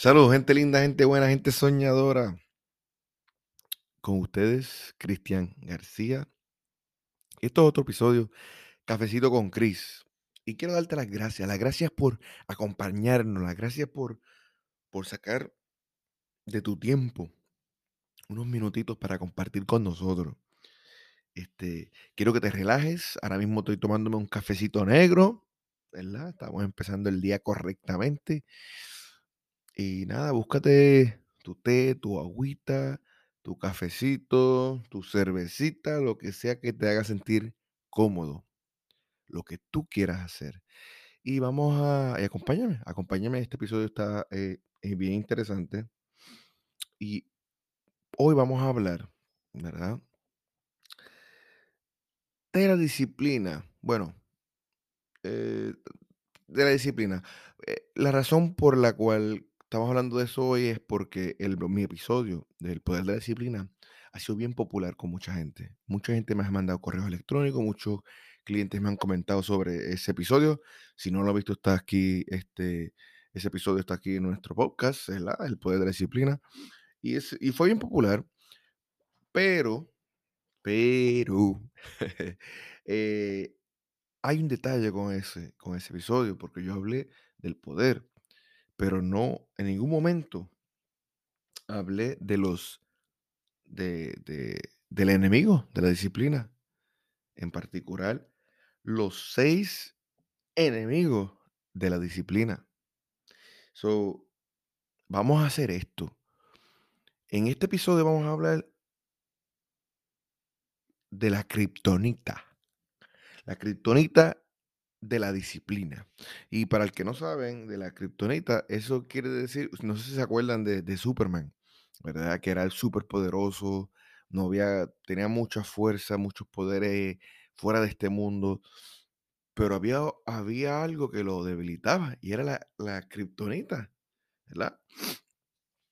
Saludos, gente linda, gente buena, gente soñadora. Con ustedes, Cristian García. Esto es otro episodio, Cafecito con Cris. Y quiero darte las gracias, las gracias por acompañarnos, las gracias por, por sacar de tu tiempo unos minutitos para compartir con nosotros. Este, quiero que te relajes. Ahora mismo estoy tomándome un cafecito negro, ¿verdad? Estamos empezando el día correctamente. Y nada, búscate tu té, tu agüita, tu cafecito, tu cervecita, lo que sea que te haga sentir cómodo, lo que tú quieras hacer. Y vamos a, y acompáñame, acompáñame, este episodio está eh, eh, bien interesante. Y hoy vamos a hablar, ¿verdad? De la disciplina. Bueno, eh, de la disciplina. Eh, la razón por la cual estamos hablando de eso hoy es porque el, mi episodio del poder de la disciplina ha sido bien popular con mucha gente. Mucha gente me ha mandado correos electrónicos, muchos clientes me han comentado sobre ese episodio. Si no lo has visto, está aquí, este, ese episodio está aquí en nuestro podcast. El poder de la disciplina. Y, es, y fue bien popular, pero, pero, eh, hay un detalle con ese, con ese episodio, porque yo hablé del poder, pero no en ningún momento hablé de los de, de- del enemigo de la disciplina, en particular los seis enemigos de la disciplina. So, vamos a hacer esto. En este episodio vamos a hablar de la kriptonita. La kriptonita de la disciplina. Y para el que no saben de la kriptonita, eso quiere decir, no sé si se acuerdan de, de Superman, ¿verdad? Que era súper poderoso, no había, tenía mucha fuerza, muchos poderes fuera de este mundo, pero había, había algo que lo debilitaba y era la, la kriptonita, ¿verdad?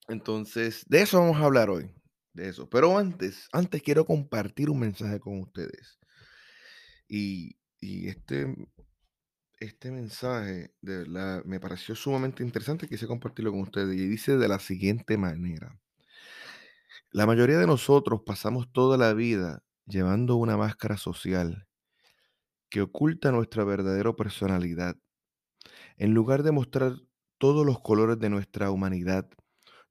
Entonces, de eso vamos a hablar hoy, de eso. Pero antes, antes quiero compartir un mensaje con ustedes. Y, y este este mensaje de me pareció sumamente interesante, quise compartirlo con ustedes y dice de la siguiente manera. La mayoría de nosotros pasamos toda la vida llevando una máscara social que oculta nuestra verdadera personalidad. En lugar de mostrar todos los colores de nuestra humanidad,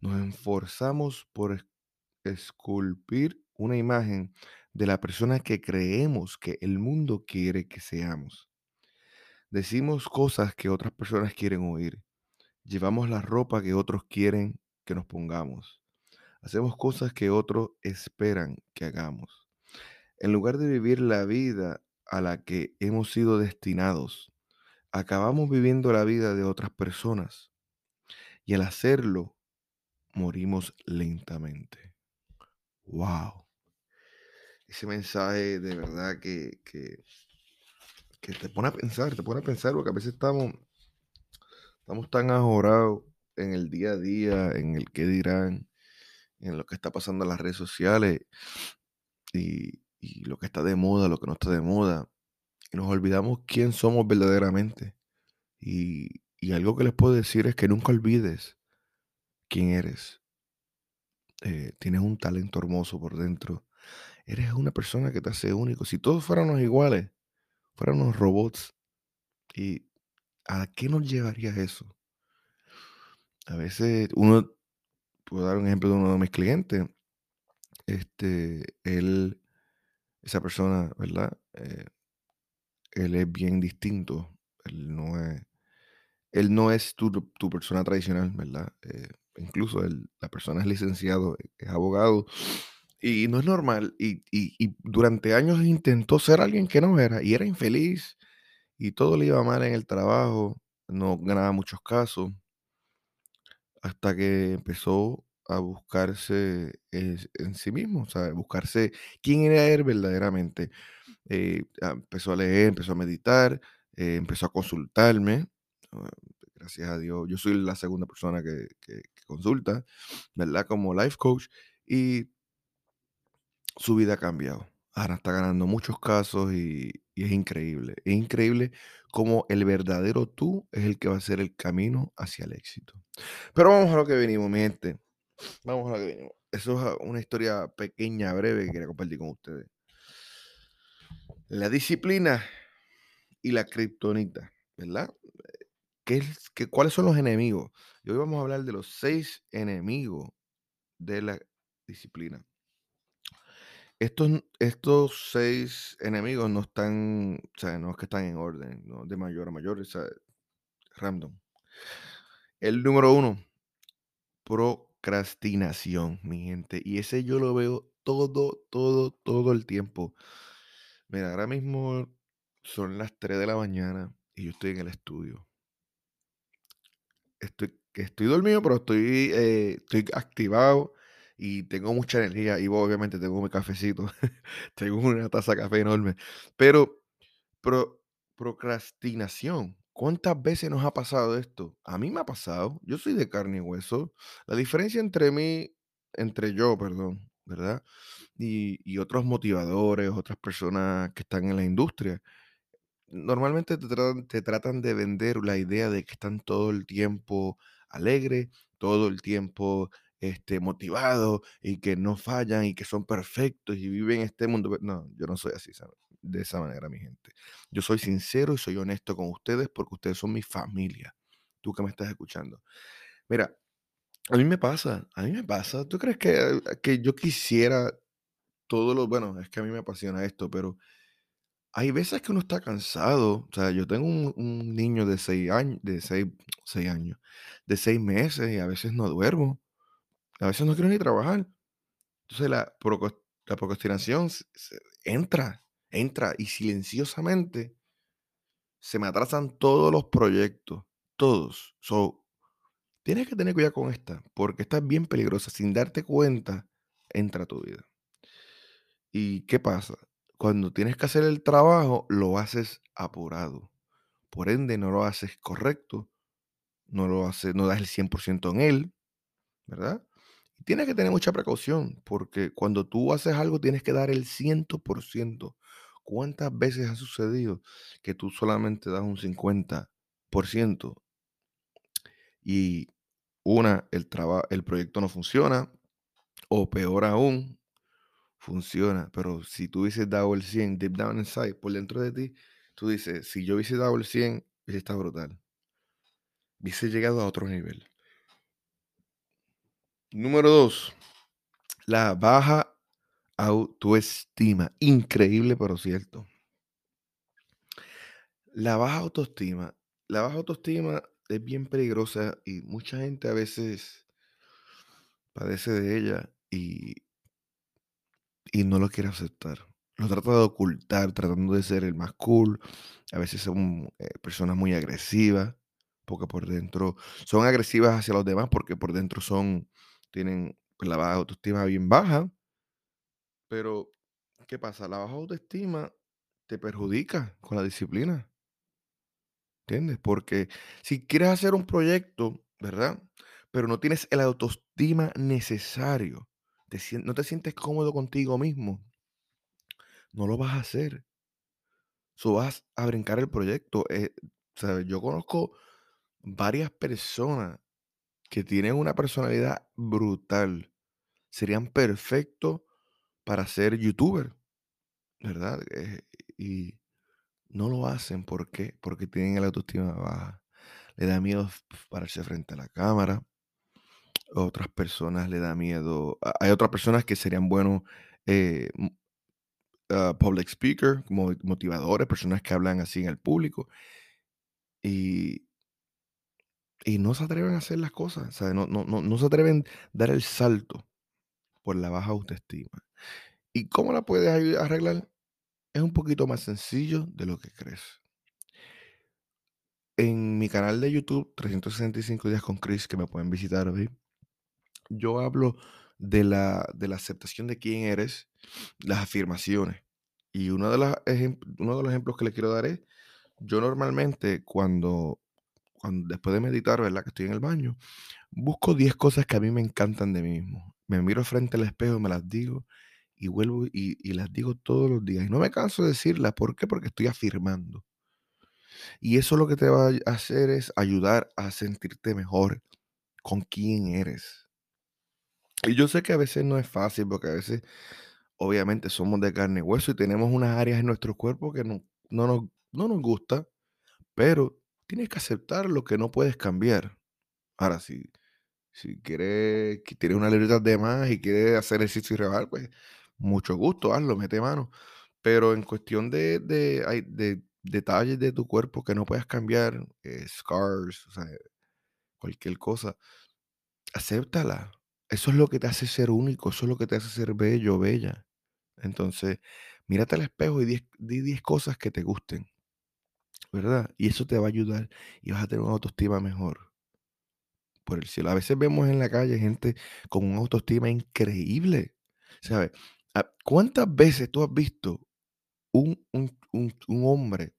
nos esforzamos por es- esculpir una imagen de la persona que creemos que el mundo quiere que seamos. Decimos cosas que otras personas quieren oír Llevamos la ropa que otros quieren que nos pongamos. Hacemos cosas que otros esperan que hagamos. En lugar de vivir la vida a la que hemos sido destinados, acabamos viviendo la vida de otras personas. Y al hacerlo, morimos lentamente. ¡Wow! Ese mensaje de verdad que, que, que te pone a pensar, te pone a pensar, porque a veces estamos, estamos tan ajorados en el día a día, en el qué dirán, en lo que está pasando en las redes sociales y, lo que está de moda, lo que no está de moda. Y nos olvidamos quién somos verdaderamente. Y, y algo que les puedo decir es que nunca olvides quién eres. Eh, tienes un talento hermoso por dentro. Eres una persona que te hace único. Si todos fuéramos iguales, fuéramos robots, ¿y a qué nos llevaría eso? A veces uno, puedo dar un ejemplo de uno de mis clientes, este, él, esa persona, ¿verdad? Eh, él es bien distinto. Él no es, él no es tu, tu persona tradicional, ¿verdad? Eh, incluso él- la persona es licenciado, es abogado, y no es normal. Y, y- y durante años intentó ser alguien que no era, y era infeliz, y todo le iba mal en el trabajo, no ganaba muchos casos, hasta que empezó a buscarse en sí mismo, o sea, buscarse quién era él verdaderamente eh, empezó a leer, empezó a meditar, eh, empezó a consultarme. ah, Gracias a Dios, yo soy la segunda persona que, que- que consulta, ¿verdad? Como life coach. Y su vida ha cambiado. Ahora está ganando muchos casos y, es increíble. Es increíble cómo el verdadero tú es el que va a ser el camino hacia el éxito. Pero vamos a lo que venimos, mi gente. Vamos a lo que venimos. Eso es una historia pequeña, breve que quería compartir con ustedes. La disciplina y la kriptonita, ¿verdad? ¿Qué qué, ¿Cuáles son los enemigos? Y hoy vamos a hablar de los seis enemigos de la disciplina. Estos, estos seis enemigos no están, o sea, no es que están en orden, ¿no? de mayor a mayor, o sea, random. El número uno, procrastinación, mi gente. Y ese yo lo veo todo, todo, todo el tiempo. Mira, ahora mismo son las 3 de la mañana y yo estoy en el estudio. Estoy, estoy dormido, pero estoy, eh, estoy activado y tengo mucha energía. Y obviamente tengo mi cafecito. tengo una taza de café enorme. Pero, pro, procrastinación. ¿Cuántas veces nos ha pasado esto? A mí me ha pasado. Yo soy de carne y hueso. La diferencia entre mí, entre yo, perdón, ¿verdad? Y, y otros motivadores, otras personas que están en la industria, normalmente te tratan, te tratan de vender la idea de que están todo el tiempo alegres, todo el tiempo este, motivados y que no fallan y que son perfectos y viven este mundo. No, yo no soy así, ¿sabes? de esa manera, mi gente. Yo soy sincero y soy honesto con ustedes porque ustedes son mi familia. Tú que me estás escuchando. Mira, a mí me pasa, a mí me pasa. ¿Tú crees que, que yo quisiera todo lo, bueno, es que a mí me apasiona esto, pero hay veces que uno está cansado. O sea, yo tengo un, un niño de seis años, de seis, seis años, de seis meses y a veces no duermo. A veces no quiero ni trabajar. Entonces la, procrastinación entra, entra y silenciosamente se me atrasan todos los proyectos, todos. So, tienes que tener cuidado con esta, porque esta es bien peligrosa. Sin darte cuenta, entra a tu vida. ¿Y qué pasa? Cuando tienes que hacer el trabajo, lo haces apurado. Por ende, no lo haces correcto, no lo haces, no das el 100% en él, ¿verdad? Tienes que tener mucha precaución, porque cuando tú haces algo tienes que dar el 100%. ¿Cuántas veces ha sucedido que tú solamente das un 50% y una, el, el proyecto no funciona, o peor aún, funciona, pero si tú hubieses dado el 100 deep down inside, por dentro de ti, tú dices, si yo hubiese dado el 100, hubiese estado brutal. Hubiese llegado a otro nivel. Número dos, la baja autoestima. Increíble, pero cierto. La baja autoestima. La baja autoestima es bien peligrosa y mucha gente a veces padece de ella y, y no lo quiere aceptar. Lo trata de ocultar, tratando de ser el más cool. A veces son eh, personas muy agresivas, porque por dentro son agresivas hacia los demás, porque por dentro son, tienen pues, la baja autoestima bien baja. Pero, ¿qué pasa? La baja autoestima te perjudica con la disciplina. ¿Entiendes? Porque si quieres hacer un proyecto, ¿verdad? Pero no tienes el autoestima necesario, no te sientes cómodo contigo mismo, no lo vas a hacer. So vas a brincar el proyecto. Eh, Yo conozco varias personas que tienen una personalidad brutal. Serían perfectos para ser youtuber, ¿verdad? Eh, y no lo hacen. Porque tienen la autoestima baja. Le da miedo pararse frente a la cámara. Otras personas le da miedo. Hay otras personas que serían buenos eh, ah, public speaker, motivadores, personas que hablan así en el público. Y, y no se atreven a hacer las cosas. no, no, no, no se atreven a dar el salto por la baja autoestima. ¿Y cómo la puedes arreglar? Es un poquito más sencillo de lo que crees. En mi canal de YouTube, 365 días con Chris, que me pueden visitar hoy, yo hablo de la, de la aceptación de quién eres, las afirmaciones. Y uno de, los uno de los ejemplos que le quiero dar es, yo normalmente cuando, después de meditar, ¿verdad? Que estoy en el baño, busco 10 cosas que a mí me encantan de mí mismo. Me miro frente al espejo, me las digo y vuelvo y, y las digo todos los días. Y no me canso de decirlas. ¿Por qué? Porque estoy afirmando. Y eso lo que te va a hacer es ayudar a sentirte mejor con quién eres. Y yo sé que a veces no es fácil, porque a veces, obviamente, somos de carne y hueso y tenemos unas áreas en nuestro cuerpo que no, no, nos, no nos gusta, pero tienes que aceptar lo que no puedes cambiar. Ahora, si, si quieres, que tienes una libreta de más y quieres hacer ejercicio y rebajar, pues mucho gusto, hazlo, mete mano. Pero en cuestión de, de, hay- de detalles de tu cuerpo que no puedas cambiar, eh, scars, o sea, cualquier cosa, acéptala. Eso es lo que te hace ser único, eso es lo que te hace ser bello, bella. Entonces, mírate al espejo y di 10 cosas que te gusten, ¿verdad? Y eso te va a ayudar y vas a tener una autoestima mejor. Por el cielo. A veces vemos en la calle gente con una autoestima increíble, ¿sabes? Ah, ¿Cuántas veces tú has visto un, un, un, hombre,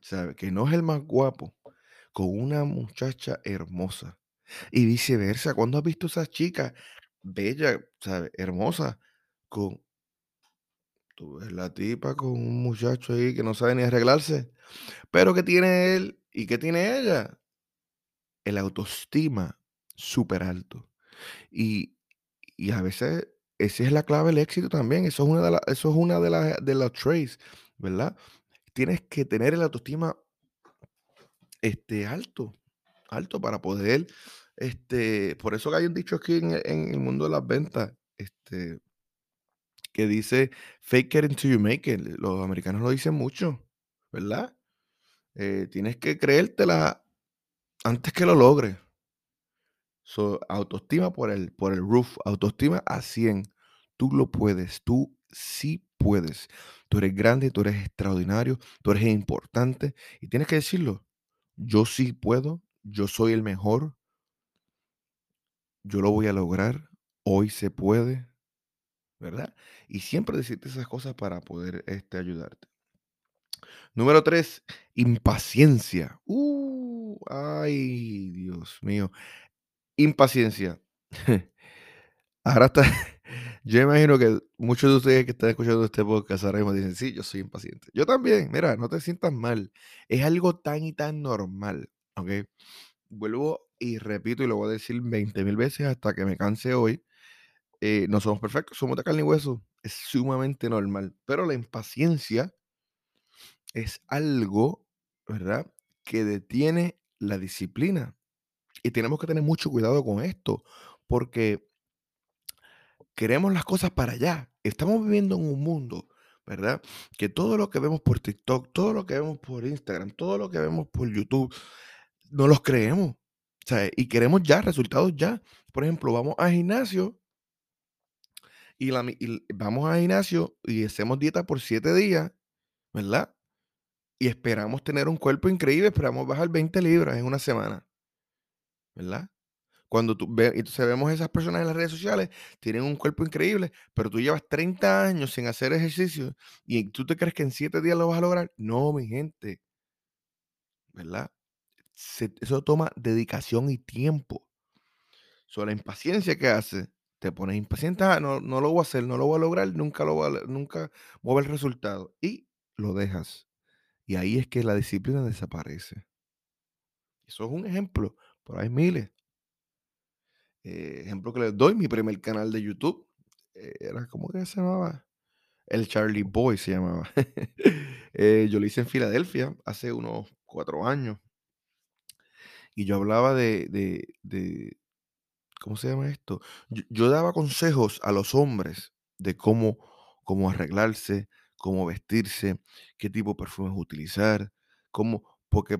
¿sabes? Que no es el más guapo, con una muchacha hermosa. Y viceversa, ¿cuándo has visto esas chicas bellas, ¿sabes? Hermosas, con, tú ves la tipa con un muchacho ahí que no sabe ni arreglarse, pero que tiene él y que tiene ella? El autoestima súper alto. Y, y a veces esa es la clave del éxito también. Eso es una de las, eso es una de las de los traits, ¿verdad? Tienes que tener el autoestima este, alto, alto para poder, este, por eso que hay un dicho aquí en, en el mundo de las ventas, este, que dice fake it until you make it. Los americanos lo dicen mucho, ¿verdad? Eh, tienes que creértela antes que lo logres. So, autoestima por el, por el roof, autoestima a 100. Tú lo puedes, tú sí puedes. Tú eres grande, tú eres extraordinario, tú eres importante y tienes que decirlo. Yo sí puedo, yo soy el mejor, yo lo voy a lograr, hoy se puede, ¿verdad? Y siempre decirte esas cosas para poder este, ayudarte. Número tres, impaciencia. Uh, ay, Dios mío. Impaciencia. Ahora está, yo imagino que muchos de ustedes que están escuchando este podcast ahora mismo dicen, sí, yo soy impaciente. Yo también, mira, no te sientas mal. Es algo tan y tan normal, ¿ok? Vuelvo y repito y lo voy a decir 20 mil veces hasta que me canse hoy. Eh, no somos perfectos, somos de carne y hueso. Es sumamente normal. Pero la impaciencia es algo, ¿verdad? Que detiene la disciplina. Y tenemos que tener mucho cuidado con esto, porque queremos las cosas para allá. Estamos viviendo en un mundo, ¿verdad? Que todo lo que vemos por TikTok, todo lo que vemos por Instagram, todo lo que vemos por YouTube, no los creemos. Y queremos ya resultados ya. Por ejemplo, vamos al gimnasio y, la vamos al gimnasio y hacemos dieta por siete días, ¿verdad? Y esperamos tener un cuerpo increíble, esperamos bajar 20 libras en una semana, ¿verdad? Cuando tú ves, entonces vemos esas personas en las redes sociales, tienen un cuerpo increíble, pero tú llevas 30 años sin hacer ejercicio y tú te crees que en 7 días lo vas a lograr. No, mi gente, ¿verdad? Eso toma dedicación y tiempo. So, la impaciencia que hace, te pones impaciente, "Ah, no, no lo voy a hacer, no lo voy a lograr, nunca lo voy a, nunca voy ver el resultado. Y lo dejas. Y ahí es que la disciplina desaparece. Eso es un ejemplo, pero hay miles. Eh, ejemplo que les doy, mi primer canal de YouTube eh, era, ¿cómo que se llamaba? El Charlie Boy se llamaba. Eh, yo lo hice en Filadelfia hace unos cuatro años y yo hablaba de- ¿cómo se llama esto? Yo, daba consejos a los hombres de cómo, cómo arreglarse, cómo vestirse, qué tipo de perfumes utilizar, cómo, porque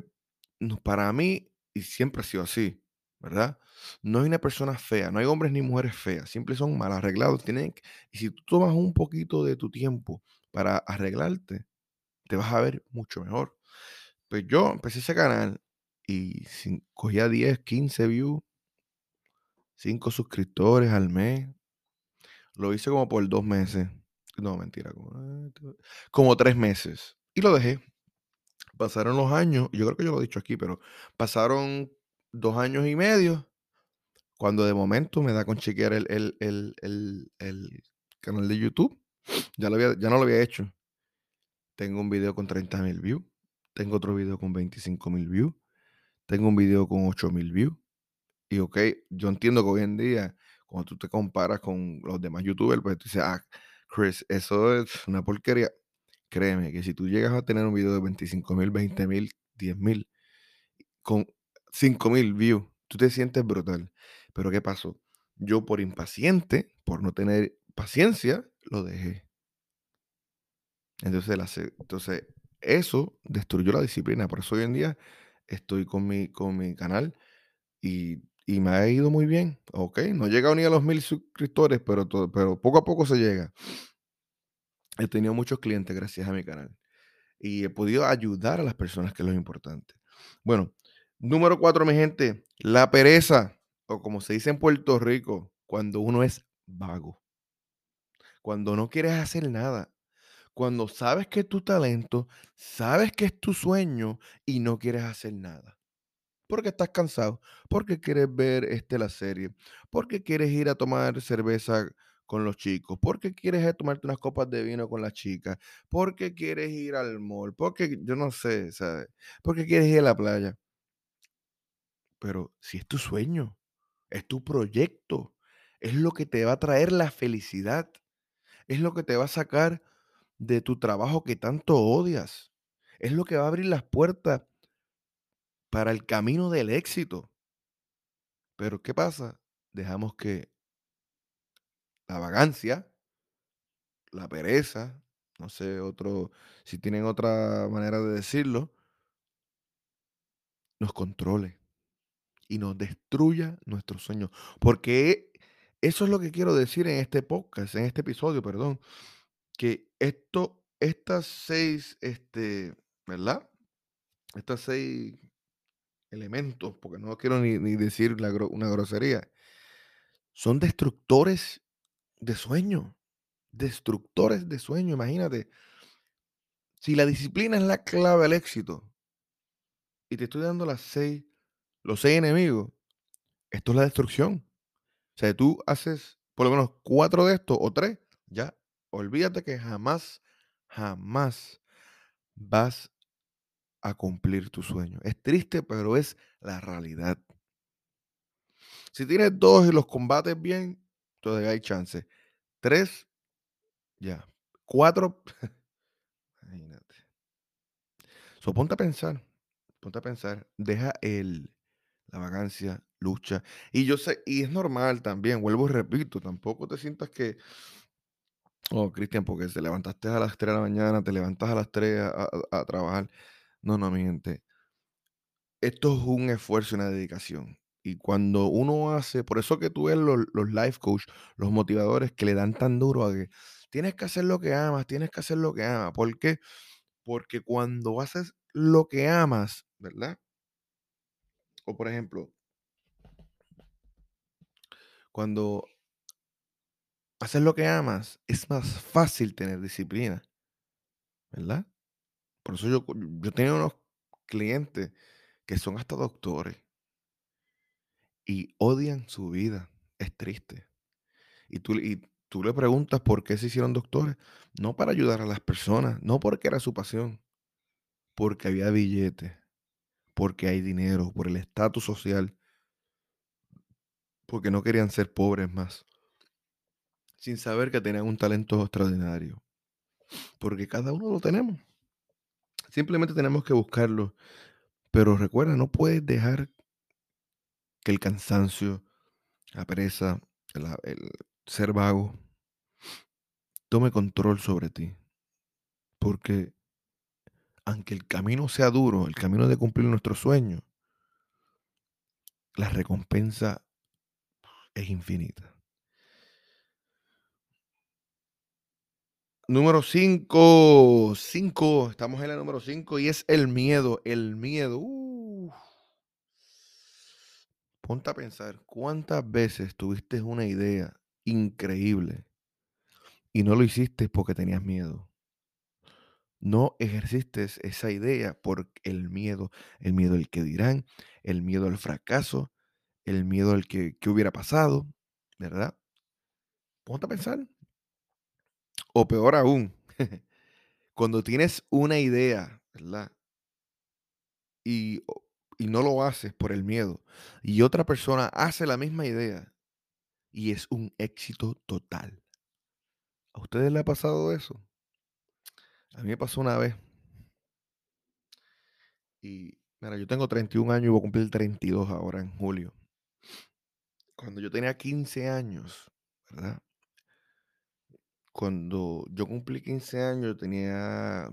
para mí, y siempre ha sido así, ¿verdad? No hay una persona fea, no hay hombres ni mujeres feas, siempre son mal arreglados. Tienen, y si tú tomas un poquito de tu tiempo para arreglarte, te vas a ver mucho mejor. Pues yo empecé ese canal y cogía 10, 15 views, 5 suscriptores al mes. Lo hice como por dos meses. No, mentira, como, tu- como tres meses. Y lo dejé. Pasaron los años, yo creo que yo lo he dicho aquí, pero pasaron dos años y medio cuando de momento me da con chequear el, el, el, el, canal de YouTube. Ya, lo había, ya no lo había hecho. Tengo un video con 30 mil views. Tengo otro video con 25 mil views. Tengo un video con 8 mil views. Y ok, yo entiendo que hoy en día, cuando tú te comparas con los demás youtubers, pues tú dices, ah, Chris, eso es una porquería. Créeme que si tú llegas a tener un video de 25 mil, 20 mil, 10 mil, con 5 mil views, tú te sientes brutal. Pero ¿qué pasó? Yo por impaciente, por no tener paciencia, lo dejé. Entonces, entonces eso destruyó la disciplina. Por eso hoy en día estoy con mi, con mi canal y, y me ha ido muy bien. Ok, no he llegado ni a los mil suscriptores, pero, pero poco a poco se llega. He tenido muchos clientes gracias a mi canal y he podido ayudar a las personas, que es lo importante. Bueno, número cuatro, mi gente, la pereza, o como se dice en Puerto Rico, cuando uno es vago. Cuando no quieres hacer nada. Cuando sabes que es tu talento, sabes que es tu sueño y no quieres hacer nada. Porque estás cansado, porque quieres ver este, la serie, porque quieres ir a tomar cerveza con los chicos, porque quieres tomarte unas copas de vino con las chicas, porque quieres ir al mall, porque yo no sé, ¿sabes? Porque quieres ir a la playa. Pero si es tu sueño, es tu proyecto, es lo que te va a traer la felicidad, es lo que te va a sacar de tu trabajo que tanto odias, es lo que va a abrir las puertas para el camino del éxito. Pero ¿qué pasa? Dejamos que la vagancia, la pereza, no sé, otro, si tienen otra manera de decirlo, nos controle y nos destruya nuestros sueños. Porque eso es lo que quiero decir en este podcast, en este episodio, perdón, que esto, estas seis, este, ¿verdad? Estas seis elementos, porque no quiero ni, decir una grosería, son destructores de sueño, destructores de sueño, imagínate. Si la disciplina es la clave al éxito, y te estoy dando las seis, los seis enemigos, esto es la destrucción. O sea, tú haces por lo menos cuatro de estos o tres, ya, olvídate que jamás, jamás vas a cumplir tu sueño. Es triste, pero es la realidad. Si tienes dos y los combates bien, todavía hay chance. Tres, ya. Cuatro, imagínate. So, ponte a pensar, ponte a pensar, deja el, la vagancia, lucha. Y yo sé, y es normal también, vuelvo y repito, tampoco te sientas que, oh, Cristian, porque te levantaste a las 3 de la mañana, te levantas a las 3 a, a trabajar. No, no, mi gente. Esto es un esfuerzo y una dedicación. Y cuando uno hace, por eso que tú ves los, los life coach, los motivadores que le dan tan duro a que tienes que hacer lo que amas, tienes que hacer lo que amas. ¿Por qué? Porque cuando haces lo que amas, ¿verdad? O por ejemplo, cuando haces lo que amas, es más fácil tener disciplina, ¿verdad? Por eso yo, yo tengo unos clientes que son hasta doctores y odian su vida. Es triste. Y tú, y tú le preguntas por qué se hicieron doctores. No para ayudar a las personas, no porque era su pasión, porque había billetes, porque hay dinero, por el estatus social, porque no querían ser pobres más, sin saber que tenían un talento extraordinario. Porque cada uno lo tenemos. Simplemente tenemos que buscarlo. Pero recuerda, no puedes dejar que el cansancio, la pereza, el, ser vago, tome control sobre ti. Porque aunque el camino sea duro, el camino de cumplir nuestro sueño, la recompensa es infinita. Número 5, 5, estamos en la número 5 y es el miedo, el miedo. Ponte a pensar, ¿cuántas veces tuviste una idea increíble y no lo hiciste porque tenías miedo? No ejerciste esa idea por el miedo, el miedo al que dirán, el miedo al fracaso, el miedo al que, que hubiera pasado, ¿verdad? Ponte a pensar. O peor aún, cuando tienes una idea, ¿verdad? Y, y no lo haces por el miedo, y otra persona hace la misma idea y es un éxito total. ¿A ustedes le ha pasado eso? A mí me pasó una vez. Y mira, yo tengo 31 años y voy a cumplir 32 ahora en julio. Cuando yo tenía 15 años, ¿verdad? Cuando yo cumplí 15 años, tenía,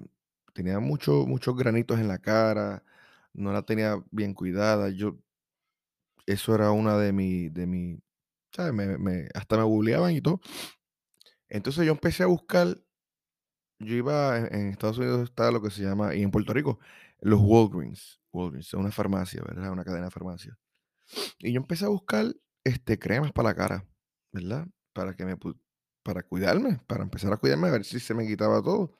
tenía muchos muchos granitos en la cara, no la tenía bien cuidada. Yo, eso era una de mi, de mi, ¿sabes? Me, hasta me bulleaban y todo. Entonces yo empecé a buscar, yo iba en, Estados Unidos está lo que se llama, y en Puerto Rico, los Walgreens. Walgreens, una farmacia, ¿verdad? Una cadena de farmacia. Y yo empecé a buscar este, cremas para la cara, ¿verdad? Para que me para cuidarme, para empezar a cuidarme, a ver si se me quitaba todo.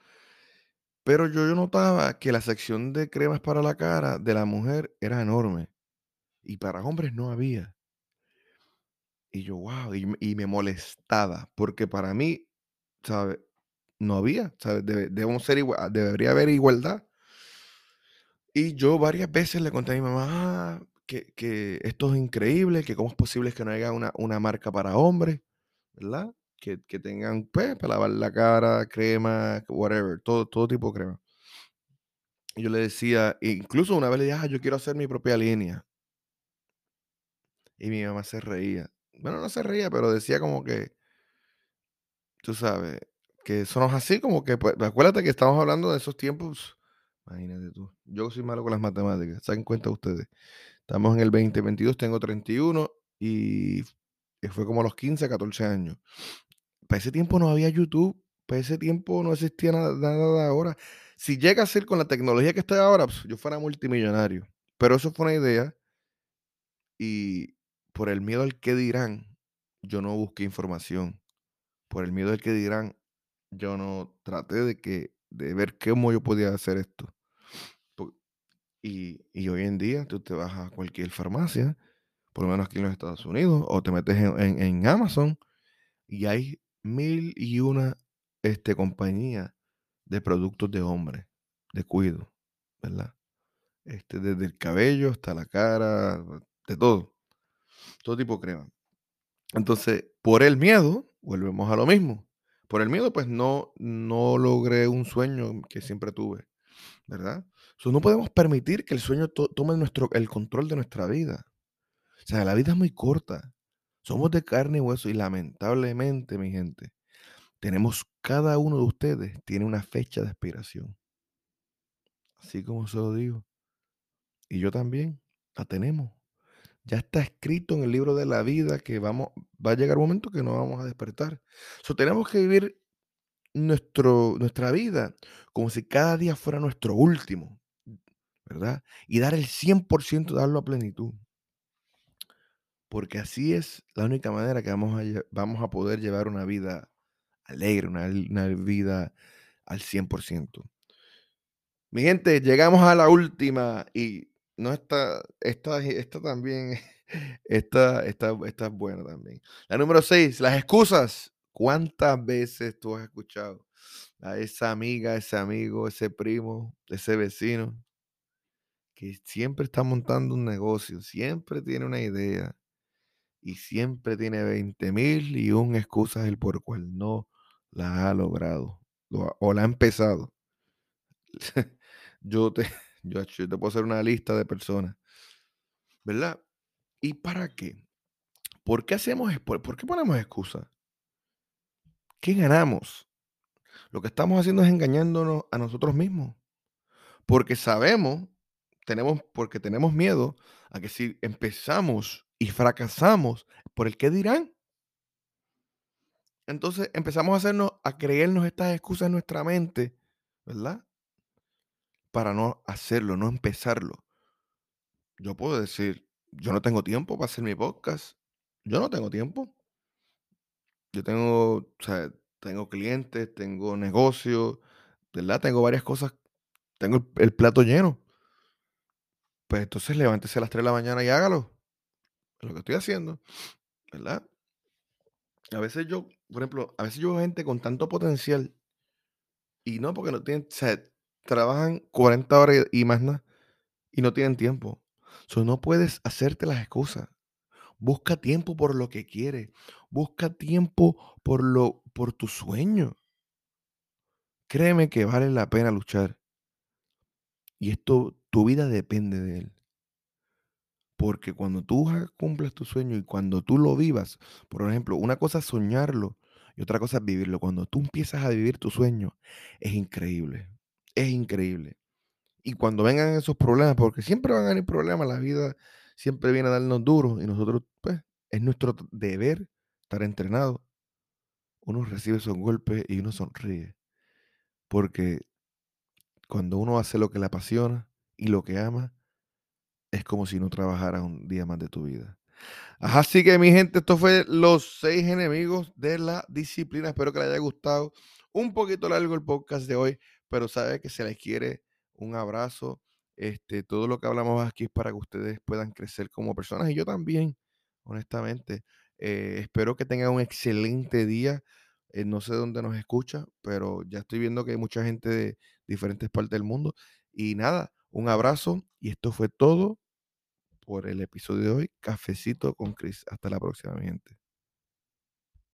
Pero yo, yo notaba que la sección de cremas para la cara de la mujer era enorme y para hombres no había. Y yo, wow, y, y me molestaba, porque para mí, ¿sabes? No había, ¿sabes? Debe- ser igual, debería haber igualdad. Y yo varias veces le conté a mi mamá "Ah, que, que esto es increíble, que cómo es posible que no haya una, una marca para hombres, ¿verdad? Que, que tengan, pues, para lavar la cara, crema, whatever, todo, todo tipo de crema. Yo le decía, incluso una vez le dije, ah, yo quiero hacer mi propia línea. Y mi mamá se reía. Bueno, no se reía, pero decía como que, tú sabes, que eso así, como que, pues, acuérdate que estamos hablando de esos tiempos. Imagínate tú. Yo soy malo con las matemáticas, dan cuenta ustedes. Estamos en el 2022, tengo 31 y fue como a los 15, 14 años. Para ese tiempo no había YouTube, para ese tiempo no existía nada, ahora. Si llega a ser con la tecnología que está ahora, pues, yo fuera multimillonario. Pero eso fue una idea y por el miedo al que dirán, yo no busqué información. Por el miedo al que dirán, yo no traté de que de ver cómo yo podía hacer esto. Y, y hoy en día tú te vas a cualquier farmacia, por lo menos aquí en los Estados Unidos, o te metes en- en Amazon y hay mil y una este, compañías de productos de hombre, de cuido, ¿verdad? Este, desde el cabello hasta la cara, de todo, todo tipo de crema. Entonces, por el miedo, volvemos a lo mismo. Por el miedo, pues no, no logré un sueño que siempre tuve, ¿verdad? So, no podemos permitir que el sueño to- tome nuestro, el control de nuestra vida. O sea, la vida es muy corta. Somos de carne y hueso y lamentablemente, mi gente, tenemos, cada uno de ustedes tiene una fecha de expiración. Así como se lo digo. Y yo también la tenemos. Ya está escrito en el libro de la vida que vamos, va a llegar un momento que no vamos a despertar. So, tenemos que vivir nuestro, nuestra vida como si cada día fuera nuestro último, ¿verdad? Y dar el 100%, darlo a plenitud. Porque así es la única manera que vamos a, vamos a poder llevar una vida alegre, una, una vida al 100%. Mi gente, llegamos a la última y no está, esta, esta también, esta es buena también. La número 6, las excusas. ¿Cuántas veces tú has escuchado a esa amiga, ese amigo, ese primo, ese vecino que siempre está montando un negocio, siempre tiene una idea y siempre tiene 20 mil y un excusas el por cual no la ha logrado o la ha empezado? yo, te, yo, te puedo hacer una lista de personas, ¿verdad? ¿Y para qué? ¿Por qué hacemos, por, por qué ponemos excusas? ¿Qué ganamos? Lo que estamos haciendo es engañándonos a nosotros mismos. Porque sabemos, tenemos, porque tenemos miedo a que si empezamos y fracasamos, por el qué dirán. Entonces empezamos a hacernos, a creernos estas excusas en nuestra mente, ¿verdad? Para no hacerlo, no empezarlo. Yo puedo decir, yo no tengo tiempo para hacer mi podcast. Yo no tengo tiempo. Yo tengo, o sea, tengo clientes, tengo negocios, ¿verdad? Tengo varias cosas. Tengo el, el plato lleno. Pues entonces levántese a las 3 de la mañana y hágalo. Lo que estoy haciendo, ¿verdad? A veces yo, por ejemplo, a veces yo veo gente con tanto potencial y no porque no tienen, o sea, trabajan 40 horas y más nada y no tienen tiempo. So, no puedes hacerte las excusas. Busca tiempo por lo que quieres. Busca tiempo por lo por tu sueño. Créeme que vale la pena luchar. Y esto, tu vida depende de él. Porque cuando tú cumples tu sueño y cuando tú lo vivas, por ejemplo, una cosa es soñarlo y otra cosa es vivirlo. Cuando tú empiezas a vivir tu sueño, es increíble. Es increíble. Y cuando vengan esos problemas, porque siempre van a venir problemas, la vida siempre viene a darnos duro y nosotros, pues, es nuestro deber estar entrenado. Uno recibe esos golpes y uno sonríe, porque cuando uno hace lo que le apasiona y lo que ama, es como si no trabajara un día más de tu vida. Así que mi gente, esto fue los seis enemigos de la disciplina. Espero que les haya gustado. Un poquito largo el podcast de hoy, pero sabe que se les quiere un abrazo. Este, todo lo que hablamos aquí es para que ustedes puedan crecer como personas y yo también, honestamente. Eh, espero que tengan un excelente día. Eh, no sé dónde nos escucha, pero ya estoy viendo que hay mucha gente de diferentes partes del mundo. Y nada, un abrazo y esto fue todo por el episodio de hoy. Cafecito con Chris. Hasta la próxima, mi gente.